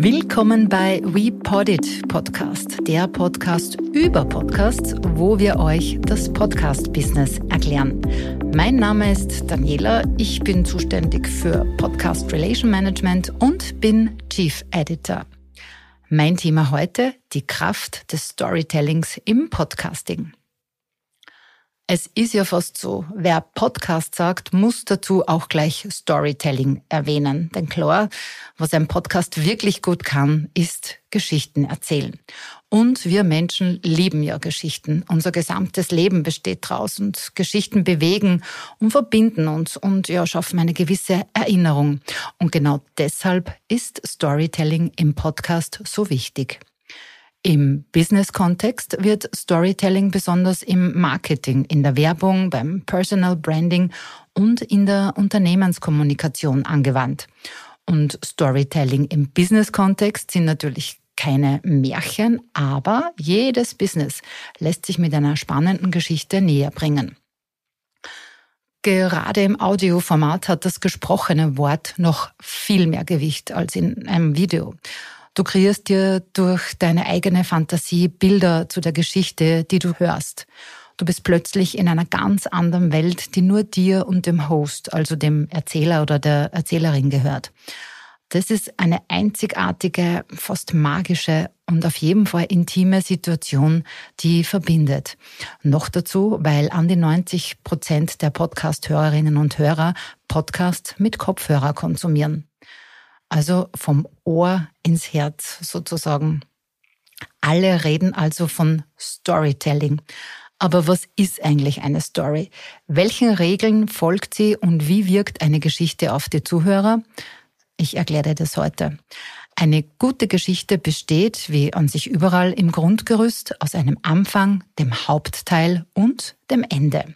Willkommen bei We Podit Podcast, der Podcast über Podcasts, wo wir euch das Podcast-Business erklären. Mein Name ist Daniela, ich bin zuständig für Podcast Relation Management und bin Chief Editor. Mein Thema heute, die Kraft des Storytellings im Podcasting. Es ist ja fast so, wer Podcast sagt, muss dazu auch gleich Storytelling erwähnen. Denn klar, was ein Podcast wirklich gut kann, ist Geschichten erzählen. Und wir Menschen lieben ja Geschichten. Unser gesamtes Leben besteht daraus und Geschichten bewegen und verbinden uns und ja, schaffen eine gewisse Erinnerung. Und genau deshalb ist Storytelling im Podcast so wichtig. Im Business-Kontext wird Storytelling besonders im Marketing, in der Werbung, beim Personal Branding und in der Unternehmenskommunikation angewandt. Und Storytelling im Business-Kontext sind natürlich keine Märchen, aber jedes Business lässt sich mit einer spannenden Geschichte näher bringen. Gerade im Audioformat hat das gesprochene Wort noch viel mehr Gewicht als in einem Video. Du kreierst dir durch deine eigene Fantasie Bilder zu der Geschichte, die du hörst. Du bist plötzlich in einer ganz anderen Welt, die nur dir und dem Host, also dem Erzähler oder der Erzählerin gehört. Das ist eine einzigartige, fast magische und auf jeden Fall intime Situation, die verbindet. Noch dazu, weil an die 90 Prozent der Podcast-Hörerinnen und Hörer Podcasts mit Kopfhörer konsumieren. Also vom Ohr ins Herz sozusagen. Alle reden also von Storytelling. Aber was ist eigentlich eine Story? Welchen Regeln folgt sie und wie wirkt eine Geschichte auf die Zuhörer? Ich erkläre dir das heute. Eine gute Geschichte besteht, wie an sich überall im Grundgerüst, aus einem Anfang, dem Hauptteil und dem Ende.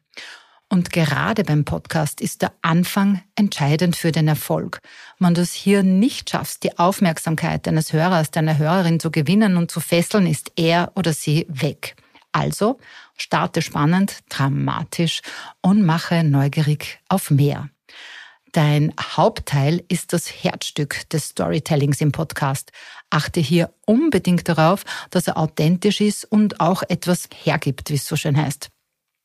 Und gerade beim Podcast ist der Anfang entscheidend für den Erfolg. Wenn du es hier nicht schaffst, die Aufmerksamkeit deines Hörers, deiner Hörerin zu gewinnen und zu fesseln, ist er oder sie weg. Also starte spannend, dramatisch und mache neugierig auf mehr. Dein Hauptteil ist das Herzstück des Storytellings im Podcast. Achte hier unbedingt darauf, dass er authentisch ist und auch etwas hergibt, wie es so schön heißt.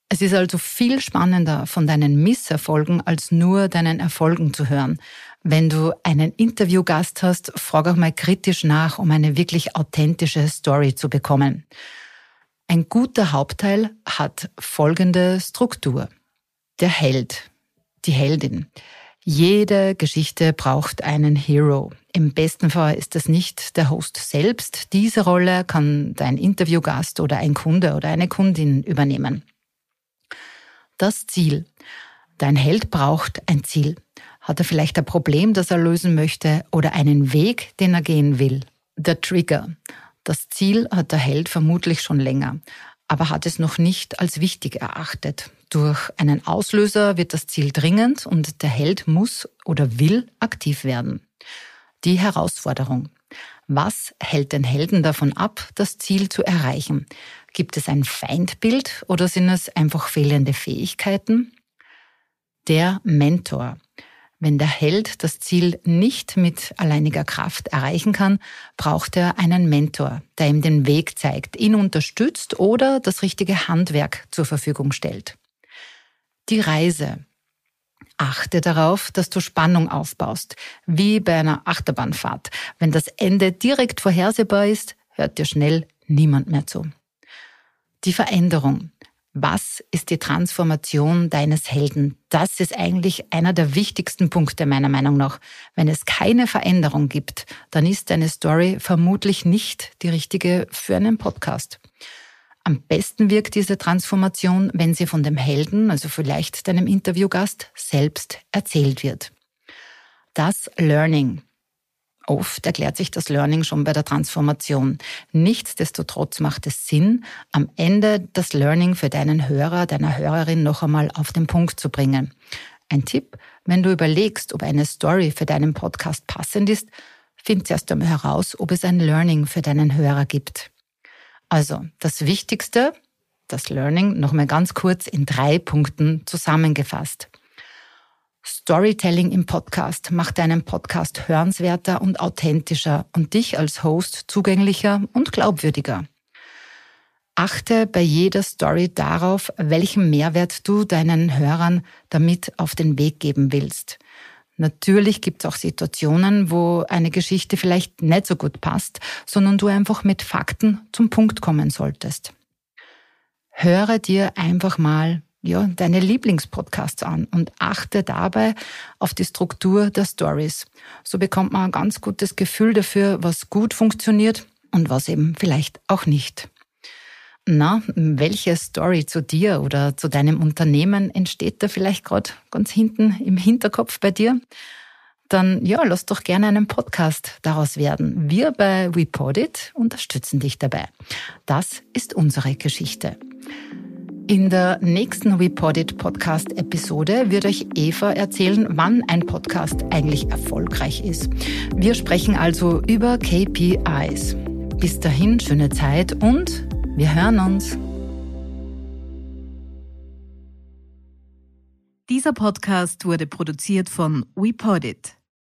Es ist also viel spannender, von deinen Misserfolgen als nur deinen Erfolgen zu hören. Wenn du einen Interviewgast hast, frag auch mal kritisch nach, um eine wirklich authentische Story zu bekommen. Ein guter Hauptteil hat folgende Struktur. Der Held, die Heldin. Jede Geschichte braucht einen Hero. Im besten Fall ist das nicht der Host selbst. Diese Rolle kann dein Interviewgast oder ein Kunde oder eine Kundin übernehmen. Das Ziel. Dein Held braucht ein Ziel. Hat er vielleicht ein Problem, das er lösen möchte oder einen Weg, den er gehen will? Der Trigger. Das Ziel hat der Held vermutlich schon länger, aber hat es noch nicht als wichtig erachtet. Durch einen Auslöser wird das Ziel dringend und der Held muss oder will aktiv werden. Die Herausforderung. Was hält den Helden davon ab, das Ziel zu erreichen? Gibt es ein Feindbild oder sind es einfach fehlende Fähigkeiten? Der Mentor. Wenn der Held das Ziel nicht mit alleiniger Kraft erreichen kann, braucht er einen Mentor, der ihm den Weg zeigt, ihn unterstützt oder das richtige Handwerk zur Verfügung stellt. Die Reise. Achte darauf, dass du Spannung aufbaust, wie bei einer Achterbahnfahrt. Wenn das Ende direkt vorhersehbar ist, hört dir schnell niemand mehr zu. Die Veränderung. Was ist die Transformation deines Helden? Das ist eigentlich einer der wichtigsten Punkte meiner Meinung nach. Wenn es keine Veränderung gibt, dann ist deine Story vermutlich nicht die richtige für einen Podcast. Am besten wirkt diese Transformation, wenn sie von dem Helden, also vielleicht deinem Interviewgast, selbst erzählt wird. Das Learning. Oft erklärt sich das Learning schon bei der Transformation. Nichtsdestotrotz macht es Sinn, am Ende das Learning für deinen Hörer, deiner Hörerin noch einmal auf den Punkt zu bringen. Ein Tipp, wenn du überlegst, ob eine Story für deinen Podcast passend ist, find zuerst einmal heraus, ob es ein Learning für deinen Hörer gibt. Also das Wichtigste, das Learning, nochmal ganz kurz in drei Punkten zusammengefasst. Storytelling im Podcast macht deinen Podcast hörenswerter und authentischer und dich als Host zugänglicher und glaubwürdiger. Achte bei jeder Story darauf, welchen Mehrwert du deinen Hörern damit auf den Weg geben willst. Natürlich gibt es auch Situationen, wo eine Geschichte vielleicht nicht so gut passt, sondern du einfach mit Fakten zum Punkt kommen solltest. Höre dir einfach mal ja, deine Lieblingspodcasts an und achte dabei auf die Struktur der Stories. So bekommt man ein ganz gutes Gefühl dafür, was gut funktioniert und was eben vielleicht auch nicht. Na, welche Story zu dir oder zu deinem Unternehmen entsteht da vielleicht gerade ganz hinten im Hinterkopf bei dir? Dann ja, lass doch gerne einen Podcast daraus werden. Wir bei WePodit unterstützen dich dabei. Das ist unsere Geschichte. In der nächsten WePodit Podcast Episode wird euch Eva erzählen, wann ein Podcast eigentlich erfolgreich ist. Wir sprechen also über KPIs. Bis dahin schöne Zeit und wir hören uns. Dieser Podcast wurde produziert von WePodit.